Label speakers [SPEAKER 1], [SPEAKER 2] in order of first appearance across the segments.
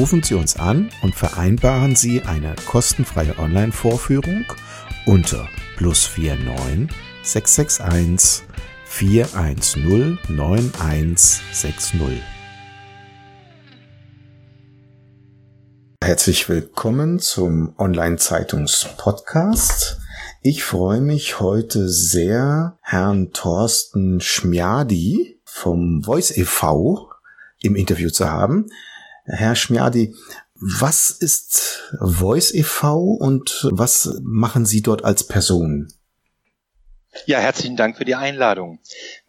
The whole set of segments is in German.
[SPEAKER 1] Rufen Sie uns an und vereinbaren Sie eine kostenfreie Online-Vorführung unter plus 49 661 410 9160. Herzlich willkommen zum Online-Zeitungs-Podcast. Ich freue mich heute sehr, Herrn Thorsten Schmiadi vom Voice e.V. im Interview zu haben. Herr Schmiadi, was ist Voice e.V. und was machen Sie dort als Person?
[SPEAKER 2] Ja, herzlichen Dank für die Einladung.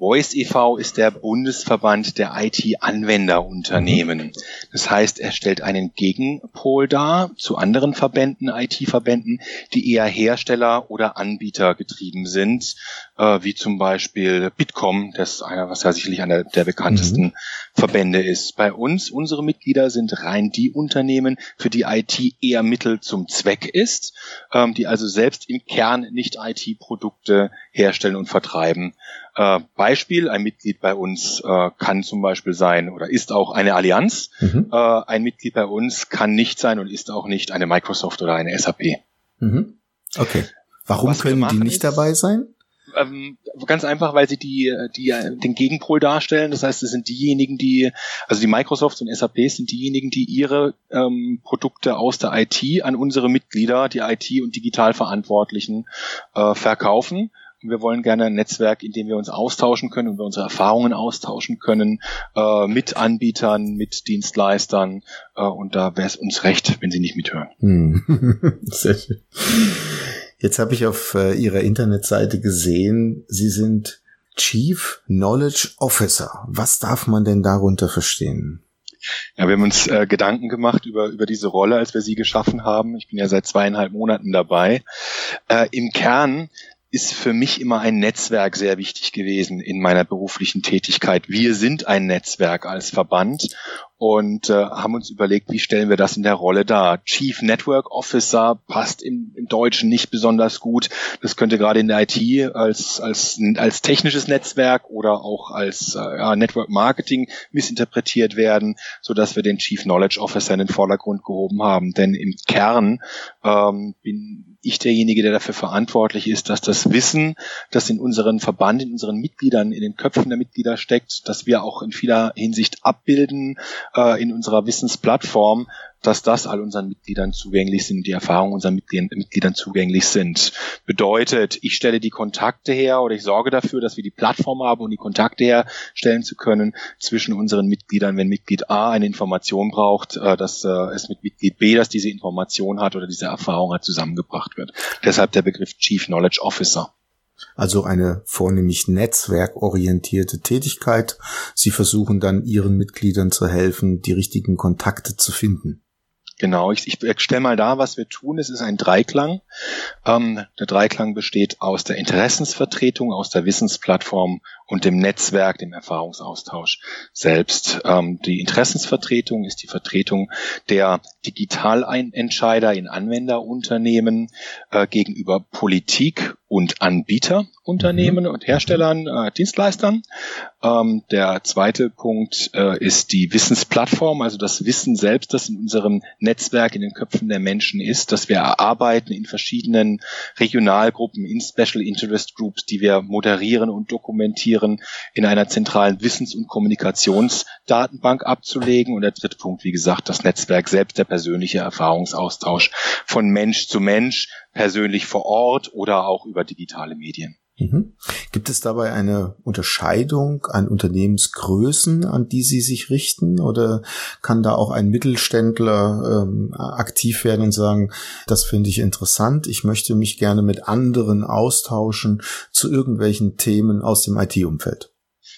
[SPEAKER 2] Voice e.V. ist der Bundesverband der IT-Anwenderunternehmen. Das heißt, er stellt einen Gegenpol dar zu anderen Verbänden, IT-Verbänden, die eher Hersteller oder Anbieter getrieben sind, äh, wie zum Beispiel Bitkom, das ist einer, was ja sicherlich einer der bekanntesten mhm. Verbände ist. Bei uns, unsere Mitglieder sind rein die Unternehmen, für die IT eher Mittel zum Zweck ist, ähm, die also selbst im Kern nicht IT-Produkte herstellen und vertreiben. Äh, Beispiel, ein Mitglied bei uns äh, kann zum Beispiel sein oder ist auch eine Allianz. Mhm. Äh, ein Mitglied bei uns kann nicht sein und ist auch nicht eine Microsoft oder eine SAP.
[SPEAKER 1] Mhm. Okay. Warum Was können die nicht dabei sein?
[SPEAKER 2] Ähm, ganz einfach, weil sie die, die den Gegenpol darstellen. Das heißt, es sind diejenigen, die, also die Microsoft und SAP sind diejenigen, die ihre ähm, Produkte aus der IT an unsere Mitglieder, die IT und Digitalverantwortlichen äh, verkaufen wir wollen gerne ein Netzwerk, in dem wir uns austauschen können und wir unsere Erfahrungen austauschen können äh, mit Anbietern, mit Dienstleistern. Äh, und da wäre es uns recht, wenn Sie nicht mithören. Hm.
[SPEAKER 1] Sehr schön. Jetzt habe ich auf äh, Ihrer Internetseite gesehen, Sie sind Chief Knowledge Officer. Was darf man denn darunter verstehen?
[SPEAKER 2] Ja, wir haben uns äh, Gedanken gemacht über, über diese Rolle, als wir sie geschaffen haben. Ich bin ja seit zweieinhalb Monaten dabei. Äh, Im Kern ist für mich immer ein Netzwerk sehr wichtig gewesen in meiner beruflichen Tätigkeit. Wir sind ein Netzwerk als Verband und äh, haben uns überlegt, wie stellen wir das in der Rolle dar. Chief Network Officer passt im, im Deutschen nicht besonders gut. Das könnte gerade in der IT als, als, als technisches Netzwerk oder auch als äh, ja, Network Marketing missinterpretiert werden, so dass wir den Chief Knowledge Officer in den Vordergrund gehoben haben. Denn im Kern ähm, bin ich derjenige, der dafür verantwortlich ist, dass das Wissen, das in unseren Verband, in unseren Mitgliedern, in den Köpfen der Mitglieder steckt, dass wir auch in vieler Hinsicht abbilden, äh, in unserer Wissensplattform, dass das all unseren Mitgliedern zugänglich sind, die Erfahrungen unseren Mitgliedern zugänglich sind. Bedeutet, ich stelle die Kontakte her oder ich sorge dafür, dass wir die Plattform haben, um die Kontakte herstellen zu können zwischen unseren Mitgliedern, wenn Mitglied A eine Information braucht, äh, dass äh, es mit Mitglied B, das diese Information hat oder diese Erfahrung hat, zusammengebracht wird. Deshalb der Begriff Chief Knowledge Officer
[SPEAKER 1] also eine vornehmlich netzwerkorientierte Tätigkeit. Sie versuchen dann ihren Mitgliedern zu helfen, die richtigen Kontakte zu finden.
[SPEAKER 2] Genau, ich, ich stelle mal da, was wir tun. Es ist ein Dreiklang. Ähm, der Dreiklang besteht aus der Interessensvertretung, aus der Wissensplattform und dem Netzwerk, dem Erfahrungsaustausch selbst. Ähm, die Interessensvertretung ist die Vertretung der Digitalentscheider in Anwenderunternehmen äh, gegenüber Politik und Anbieterunternehmen mhm. und Herstellern, äh, Dienstleistern. Ähm, der zweite Punkt äh, ist die Wissensplattform, also das Wissen selbst, das in unserem Netzwerk, in den Köpfen der Menschen ist, dass wir erarbeiten in verschiedenen Regionalgruppen, in Special Interest Groups, die wir moderieren und dokumentieren, in einer zentralen Wissens- und Kommunikationsdatenbank abzulegen. Und der dritte Punkt, wie gesagt, das Netzwerk selbst, der persönliche Erfahrungsaustausch von Mensch zu Mensch, persönlich vor Ort oder auch über digitale Medien.
[SPEAKER 1] Mhm. Gibt es dabei eine Unterscheidung an Unternehmensgrößen, an die Sie sich richten? Oder kann da auch ein Mittelständler ähm, aktiv werden und sagen, das finde ich interessant, ich möchte mich gerne mit anderen austauschen zu irgendwelchen Themen aus dem IT-Umfeld?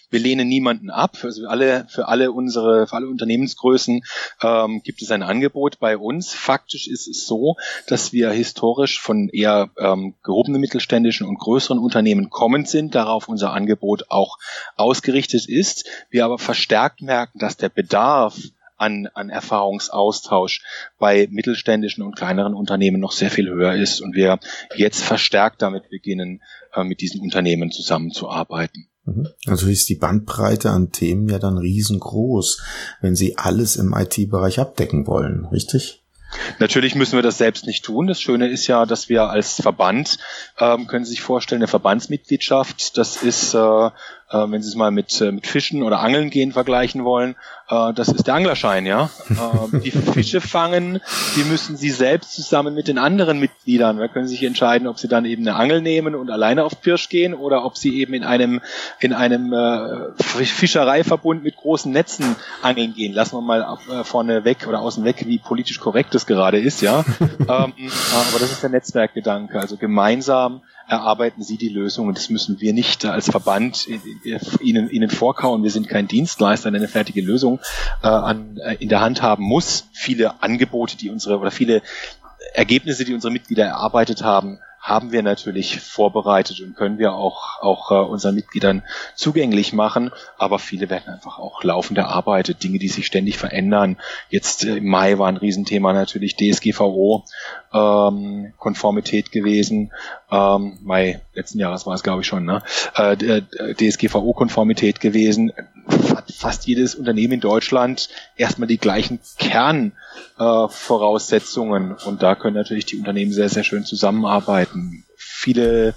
[SPEAKER 2] Wir lehnen niemanden ab. Also alle, für alle unsere, für alle Unternehmensgrößen ähm, gibt es ein Angebot bei uns. Faktisch ist es so, dass wir historisch von eher ähm, gehobenen mittelständischen und größeren Unternehmen kommend sind, darauf unser Angebot auch ausgerichtet ist. Wir aber verstärkt merken, dass der Bedarf an, an Erfahrungsaustausch bei mittelständischen und kleineren Unternehmen noch sehr viel höher ist und wir jetzt verstärkt damit beginnen, äh, mit diesen Unternehmen zusammenzuarbeiten.
[SPEAKER 1] Mhm. Also ist die Bandbreite an Themen ja dann riesengroß, wenn Sie alles im IT-Bereich abdecken wollen, richtig?
[SPEAKER 2] Natürlich müssen wir das selbst nicht tun. Das Schöne ist ja, dass wir als Verband, ähm, können Sie sich vorstellen, eine Verbandsmitgliedschaft, das ist äh, äh, wenn Sie es mal mit, äh, mit Fischen oder Angeln gehen vergleichen wollen, äh, das ist der Anglerschein, ja. Äh, die Fische fangen, die müssen Sie selbst zusammen mit den anderen Mitgliedern, da können Sie sich entscheiden, ob Sie dann eben eine Angel nehmen und alleine auf Pirsch gehen oder ob Sie eben in einem, in einem äh, Fischereiverbund mit großen Netzen angeln gehen. Lassen wir mal äh, vorne weg oder außen weg, wie politisch korrekt das gerade ist, ja. ähm, aber das ist der Netzwerkgedanke, also gemeinsam erarbeiten Sie die Lösung das müssen wir nicht als Verband Ihnen, Ihnen vorkauen. Wir sind kein Dienstleister, der eine fertige Lösung äh, an, äh, in der Hand haben muss. Viele Angebote, die unsere oder viele Ergebnisse, die unsere Mitglieder erarbeitet haben, haben wir natürlich vorbereitet und können wir auch, auch äh, unseren Mitgliedern zugänglich machen. Aber viele werden einfach auch laufend erarbeitet, Dinge, die sich ständig verändern. Jetzt äh, im Mai war ein Riesenthema natürlich DSGVO, ähm, Konformität gewesen. Ähm, Mai letzten Jahres war es, glaube ich, schon, ne? Äh, äh DSGVO-Konformität gewesen. Fast jedes Unternehmen in Deutschland erstmal die gleichen Kernvoraussetzungen. Äh, und da können natürlich die Unternehmen sehr, sehr schön zusammenarbeiten viele äh,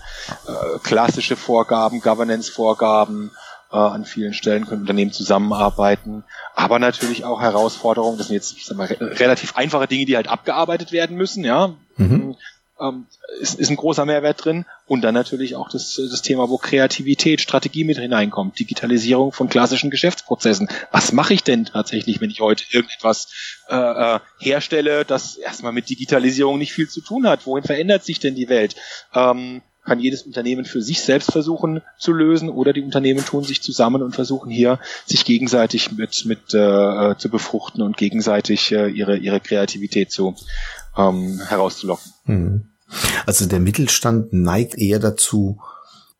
[SPEAKER 2] klassische Vorgaben, Governance-Vorgaben, äh, an vielen Stellen können Unternehmen zusammenarbeiten, aber natürlich auch Herausforderungen. Das sind jetzt ich sag mal, relativ einfache Dinge, die halt abgearbeitet werden müssen. Ja, mhm ähm, ist, ist ein großer Mehrwert drin. Und dann natürlich auch das, das Thema, wo Kreativität, Strategie mit hineinkommt, Digitalisierung von klassischen Geschäftsprozessen. Was mache ich denn tatsächlich, wenn ich heute irgendetwas äh, äh, herstelle, das erstmal mit Digitalisierung nicht viel zu tun hat? Wohin verändert sich denn die Welt? Ähm, kann jedes Unternehmen für sich selbst versuchen zu lösen oder die Unternehmen tun sich zusammen und versuchen hier sich gegenseitig mit mit äh, zu befruchten und gegenseitig äh, ihre ihre Kreativität zu ähm, herauszulocken. Mhm.
[SPEAKER 1] Also der Mittelstand neigt eher dazu,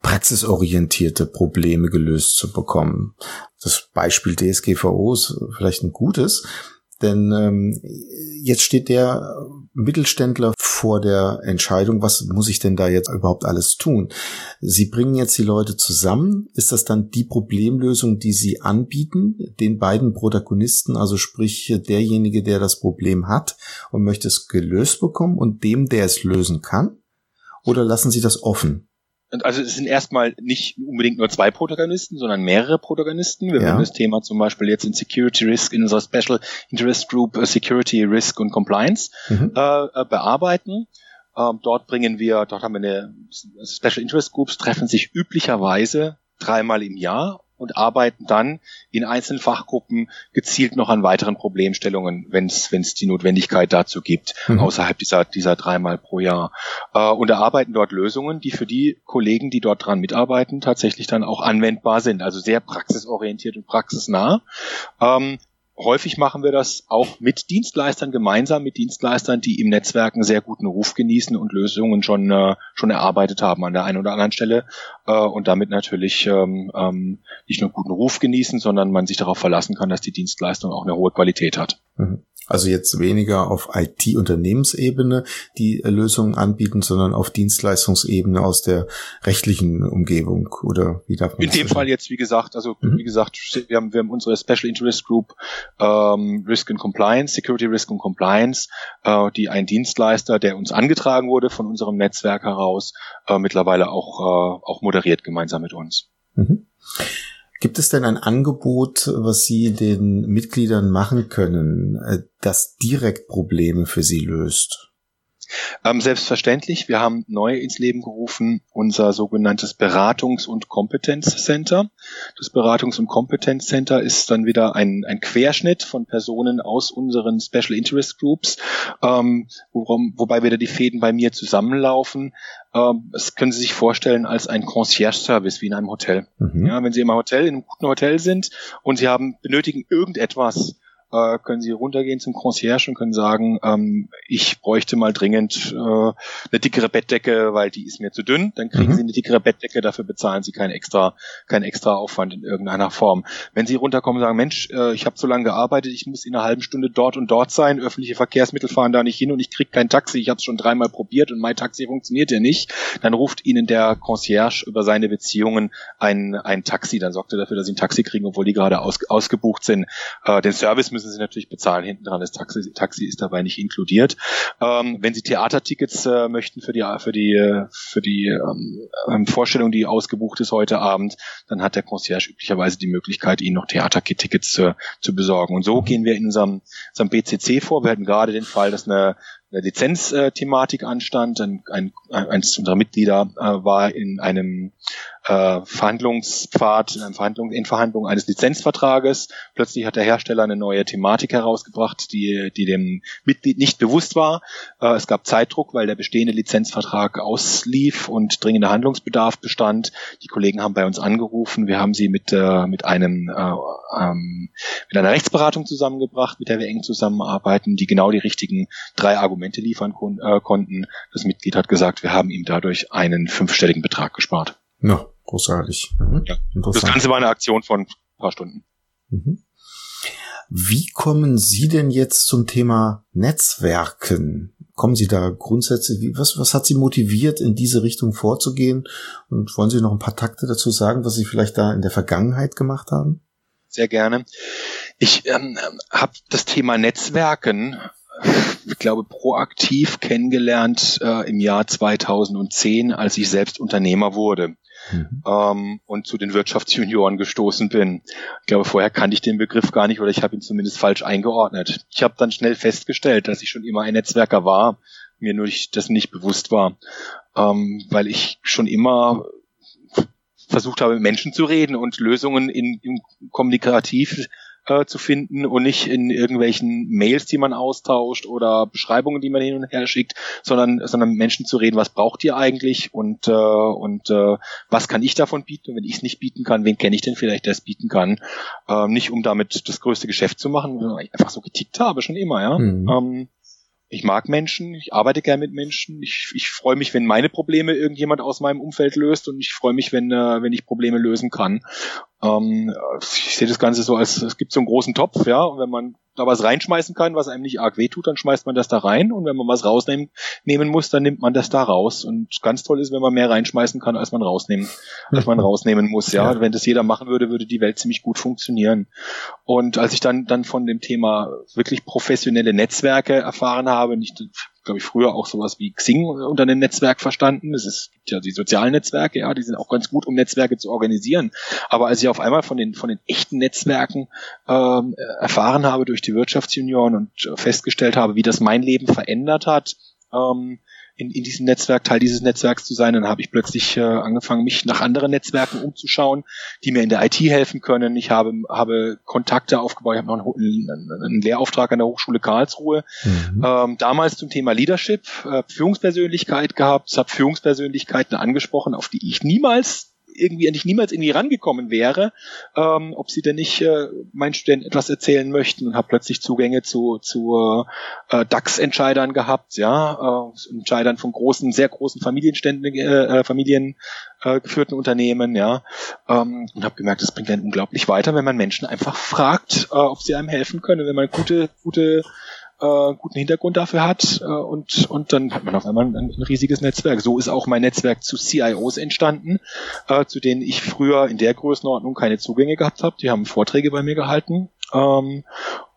[SPEAKER 1] praxisorientierte Probleme gelöst zu bekommen. Das Beispiel DSGVO ist vielleicht ein gutes, denn ähm, jetzt steht der Mittelständler vor der Entscheidung, was muss ich denn da jetzt überhaupt alles tun? Sie bringen jetzt die Leute zusammen. Ist das dann die Problemlösung, die Sie anbieten, den beiden Protagonisten, also sprich derjenige, der das Problem hat und möchte es gelöst bekommen und dem, der es lösen kann? Oder lassen Sie das offen?
[SPEAKER 2] Also es sind erstmal nicht unbedingt nur zwei Protagonisten, sondern mehrere Protagonisten. Wir ja. werden das Thema zum Beispiel jetzt in Security Risk in unserer Special Interest Group äh, Security Risk und Compliance mhm. äh, äh bearbeiten. Ähm, dort bringen wir, dort haben wir eine Special Interest Groups treffen sich üblicherweise dreimal im Jahr und arbeiten dann in einzelnen Fachgruppen gezielt noch an weiteren Problemstellungen, wenn es die Notwendigkeit dazu gibt, mhm. außerhalb dieser, dieser dreimal pro Jahr. Äh, und erarbeiten dort Lösungen, die für die Kollegen, die dort dran mitarbeiten, tatsächlich dann auch anwendbar sind. Also sehr praxisorientiert und praxisnah. Ähm, häufig machen wir das auch mit Dienstleistern, gemeinsam mit Dienstleistern, die im Netzwerk einen sehr guten Ruf genießen und Lösungen schon, äh, schon erarbeitet haben an der einen oder anderen Stelle äh, und damit natürlich ähm, ähm, nicht nur guten Ruf genießen, sondern man sich darauf verlassen kann, dass die Dienstleistung auch eine hohe Qualität hat.
[SPEAKER 1] Mhm. Also jetzt weniger auf IT-Unternehmensebene die Lösungen anbieten, sondern auf Dienstleistungsebene aus der rechtlichen Umgebung oder wie darf man
[SPEAKER 2] In dem Fall jetzt, wie gesagt, also mhm. wie gesagt, wir haben, wir haben unsere Special Interest Group ähm, Risk and Compliance, Security Risk and Compliance, äh, die ein Dienstleister, der uns angetragen wurde von unserem Netzwerk heraus, äh, mittlerweile auch, äh, auch moderiert gemeinsam mit uns. Mhm.
[SPEAKER 1] Gibt es denn ein Angebot, was Sie den Mitgliedern machen können, äh, das direkt Probleme für Sie löst?
[SPEAKER 2] Ähm, selbstverständlich. Wir haben neu ins Leben gerufen unser sogenanntes Beratungs- und Kompetenzcenter. Das Beratungs- und Kompetenzcenter ist dann wieder ein, ein Querschnitt von Personen aus unseren Special Interest Groups, ähm, worum, wobei wieder die Fäden bei mir zusammenlaufen. Ähm, das können Sie sich vorstellen als ein Concierge-Service wie in einem Hotel. Mhm. Ja, wenn Sie im Hotel, in einem guten Hotel sind und Sie haben benötigen irgendetwas, äh, können Sie runtergehen zum Concierge und können sagen, ähm, ich bräuchte mal dringend äh, eine dickere Bettdecke, weil die ist mir zu dünn. Dann kriegen mhm. Sie eine dickere Bettdecke, dafür bezahlen Sie keinen extra, keinen extra Aufwand in irgendeiner Form. Wenn Sie runterkommen und sagen, Mensch, äh, ich habe so lange gearbeitet, ich muss in einer halben Stunde dort und dort sein, öffentliche Verkehrsmittel fahren da nicht hin und ich kriege kein Taxi, ich habe es schon dreimal probiert und mein Taxi funktioniert ja nicht, dann ruft Ihnen der Concierge über seine Beziehungen ein, ein Taxi, dann sorgt er dafür, dass Sie ein Taxi kriegen, obwohl die gerade aus, ausgebucht sind. Äh, den Service müssen Sie natürlich bezahlen. Hinten dran das Taxi, Taxi ist dabei nicht inkludiert. Ähm, wenn Sie Theatertickets äh, möchten für die für die für die ähm, ähm, Vorstellung, die ausgebucht ist heute Abend, dann hat der Concierge üblicherweise die Möglichkeit, Ihnen noch Theatertickets äh, zu besorgen. Und so gehen wir in unserem, unserem BCC vor. Wir hatten gerade den Fall, dass eine eine Lizenzthematik anstand. Ein, ein, eins unserer Mitglieder äh, war in einem äh, Verhandlungspfad, in, einem Verhandlung, in Verhandlungen eines Lizenzvertrages. Plötzlich hat der Hersteller eine neue Thematik herausgebracht, die, die dem Mitglied nicht bewusst war. Äh, es gab Zeitdruck, weil der bestehende Lizenzvertrag auslief und dringender Handlungsbedarf bestand. Die Kollegen haben bei uns angerufen. Wir haben sie mit, äh, mit einem äh, ähm, mit einer Rechtsberatung zusammengebracht, mit der wir eng zusammenarbeiten, die genau die richtigen drei Argumente liefern kon äh, konnten. Das Mitglied hat gesagt, wir haben ihm dadurch einen fünfstelligen Betrag gespart.
[SPEAKER 1] Ja, großartig. Mhm.
[SPEAKER 2] Ja. Das Ganze war eine Aktion von ein paar Stunden.
[SPEAKER 1] Mhm. Wie kommen Sie denn jetzt zum Thema Netzwerken? Kommen Sie da grundsätzlich, wie, was, was hat Sie motiviert, in diese Richtung vorzugehen? Und wollen Sie noch ein paar Takte dazu sagen, was Sie vielleicht da in der Vergangenheit gemacht haben?
[SPEAKER 2] Sehr gerne. Ich ähm, habe das Thema Netzwerken ich glaube, proaktiv kennengelernt äh, im Jahr 2010, als ich selbst Unternehmer wurde mhm. ähm, und zu den Wirtschaftsjunioren gestoßen bin. Ich glaube, vorher kannte ich den Begriff gar nicht oder ich habe ihn zumindest falsch eingeordnet. Ich habe dann schnell festgestellt, dass ich schon immer ein Netzwerker war, mir nur das nicht bewusst war, ähm, weil ich schon immer versucht habe, mit Menschen zu reden und Lösungen in, in kommunikativ äh, zu finden und nicht in irgendwelchen Mails, die man austauscht oder Beschreibungen, die man hin und her schickt, sondern, sondern mit Menschen zu reden, was braucht ihr eigentlich und, äh, und äh, was kann ich davon bieten und wenn ich es nicht bieten kann, wen kenne ich denn vielleicht, der es bieten kann. Ähm, nicht um damit das größte Geschäft zu machen, sondern ich einfach so getickt habe, schon immer, ja. Mhm. Ähm, ich mag Menschen, ich arbeite gern mit Menschen. Ich, ich freue mich, wenn meine Probleme irgendjemand aus meinem Umfeld löst und ich freue mich, wenn, äh, wenn ich Probleme lösen kann. Ähm, ich sehe das Ganze so als, es gibt so einen großen Topf, ja, und wenn man da was reinschmeißen kann, was einem nicht arg wehtut, dann schmeißt man das da rein und wenn man was rausnehmen nehmen muss, dann nimmt man das da raus. Und ganz toll ist, wenn man mehr reinschmeißen kann, als man rausnehmen, als man rausnehmen muss. Ja, ja. wenn das jeder machen würde, würde die Welt ziemlich gut funktionieren. Und als ich dann dann von dem Thema wirklich professionelle Netzwerke erfahren habe, nicht glaube ich, früher auch sowas wie Xing unter einem Netzwerk verstanden. Es ist, gibt ja die sozialen Netzwerke, ja, die sind auch ganz gut, um Netzwerke zu organisieren. Aber als ich auf einmal von den, von den echten Netzwerken ähm, erfahren habe durch die Wirtschaftsunion und festgestellt habe, wie das mein Leben verändert hat, ähm, in, in diesem Netzwerk, Teil dieses Netzwerks zu sein. Dann habe ich plötzlich äh, angefangen, mich nach anderen Netzwerken umzuschauen, die mir in der IT helfen können. Ich habe, habe Kontakte aufgebaut. Ich habe noch einen, einen Lehrauftrag an der Hochschule Karlsruhe. Mhm. Ähm, damals zum Thema Leadership, äh, Führungspersönlichkeit gehabt. Ich habe Führungspersönlichkeiten angesprochen, auf die ich niemals irgendwie eigentlich niemals irgendwie rangekommen wäre, ähm, ob sie denn nicht äh, meinen Studenten etwas erzählen möchten und habe plötzlich Zugänge zu, zu äh, DAX-Entscheidern gehabt, ja, äh, Entscheidern von großen, sehr großen Familienständen, äh, äh Familien äh, geführten Unternehmen, ja, ähm, und habe gemerkt, das bringt einen unglaublich weiter, wenn man Menschen einfach fragt, äh, ob sie einem helfen können, wenn man gute, gute äh, guten Hintergrund dafür hat äh, und, und dann hat man auf einmal ein, ein, riesiges Netzwerk. So ist auch mein Netzwerk zu CIOs entstanden, äh, zu denen ich früher in der Größenordnung keine Zugänge gehabt habe. Die haben Vorträge bei mir gehalten. Ähm,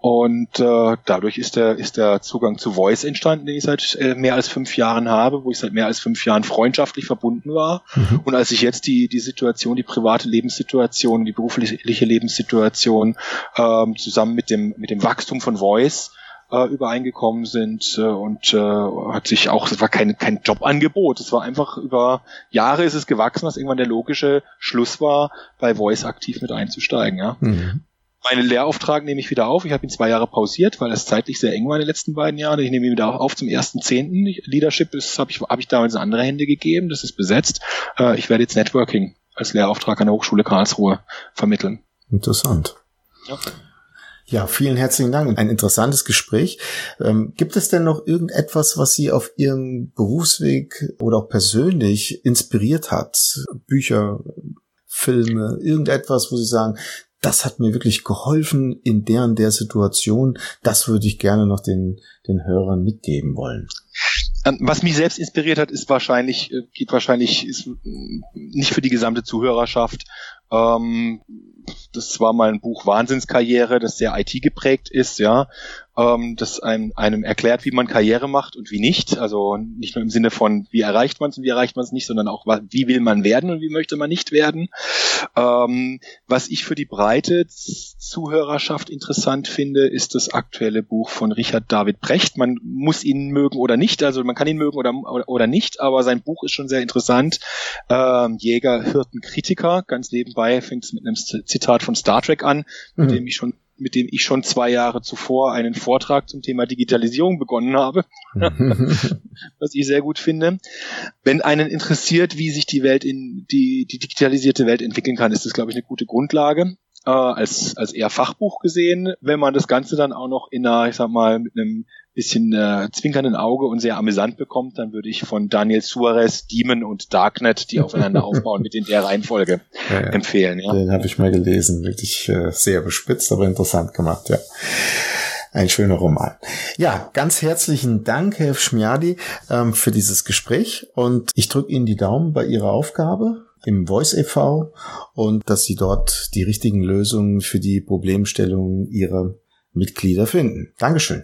[SPEAKER 2] und äh, dadurch ist der, ist der Zugang zu Voice entstanden, den ich seit äh, mehr als fünf Jahren habe, wo ich seit mehr als fünf Jahren freundschaftlich verbunden war. Mhm. Und als ich jetzt die, die Situation, die private Lebenssituation, die berufliche Lebenssituation ähm, zusammen mit dem, mit dem Wachstum von Voice äh, übereingekommen sind äh, und äh, hat sich auch, es war kein, kein Jobangebot, es war einfach über Jahre ist es gewachsen, was irgendwann der logische Schluss war, bei Voice aktiv mit einzusteigen. Ja. Mhm. Meinen Lehrauftrag nehme ich wieder auf. Ich habe ihn zwei Jahre pausiert, weil es zeitlich sehr eng war in den letzten beiden Jahren. Ich nehme ihn wieder auf zum ersten Zehnten. Leadership ist habe ich habe ich damals in andere Hände gegeben. Das ist besetzt. Äh, ich werde jetzt Networking als Lehrauftrag an der Hochschule Karlsruhe vermitteln.
[SPEAKER 1] Interessant. Ja. Ja, vielen herzlichen Dank. Ein interessantes Gespräch. Ähm, gibt es denn noch irgendetwas, was Sie auf Ihrem Berufsweg oder auch persönlich inspiriert hat? Bücher, Filme, irgendetwas, wo Sie sagen, das hat mir wirklich geholfen in der und der Situation. Das würde ich gerne noch den, den Hörern mitgeben wollen.
[SPEAKER 2] Ähm, was mich selbst inspiriert hat, ist wahrscheinlich, äh, geht wahrscheinlich, ist nicht für die gesamte Zuhörerschaft. Ähm, das war mal ein Buch Wahnsinnskarriere, das sehr IT geprägt ist, ja ähm, das einem, einem erklärt, wie man Karriere macht und wie nicht. Also nicht nur im Sinne von, wie erreicht man es und wie erreicht man es nicht, sondern auch, wie will man werden und wie möchte man nicht werden. Ähm, was ich für die breite Zuhörerschaft interessant finde, ist das aktuelle Buch von Richard David Brecht. Man muss ihn mögen oder nicht, also man kann ihn mögen oder, oder, oder nicht, aber sein Buch ist schon sehr interessant. Ähm, Jäger, Hirten, Kritiker. Ganz nebenbei fängt es mit einem Zitat von Star Trek an, mit mhm. dem ich schon mit dem ich schon zwei Jahre zuvor einen Vortrag zum Thema Digitalisierung begonnen habe, was ich sehr gut finde. Wenn einen interessiert, wie sich die Welt in die, die digitalisierte Welt entwickeln kann, ist das, glaube ich, eine gute Grundlage äh, als als eher Fachbuch gesehen. Wenn man das Ganze dann auch noch in einer, ich sag mal, mit einem bisschen äh, zwinkernden Auge und sehr amüsant bekommt, dann würde ich von Daniel Suarez Demon und Darknet, die aufeinander aufbauen, mit in der Reihenfolge ja, ja. empfehlen.
[SPEAKER 1] Ja. Den habe ich mal gelesen, wirklich äh, sehr bespitzt, aber interessant gemacht, ja. Ein schöner Roman. Ja, ganz herzlichen Dank, Herr Schmiadi, ähm, für dieses Gespräch und ich drücke Ihnen die Daumen bei Ihrer Aufgabe im Voice e.V. und dass Sie dort die richtigen Lösungen für die Problemstellungen Ihrer Mitglieder finden. Dankeschön.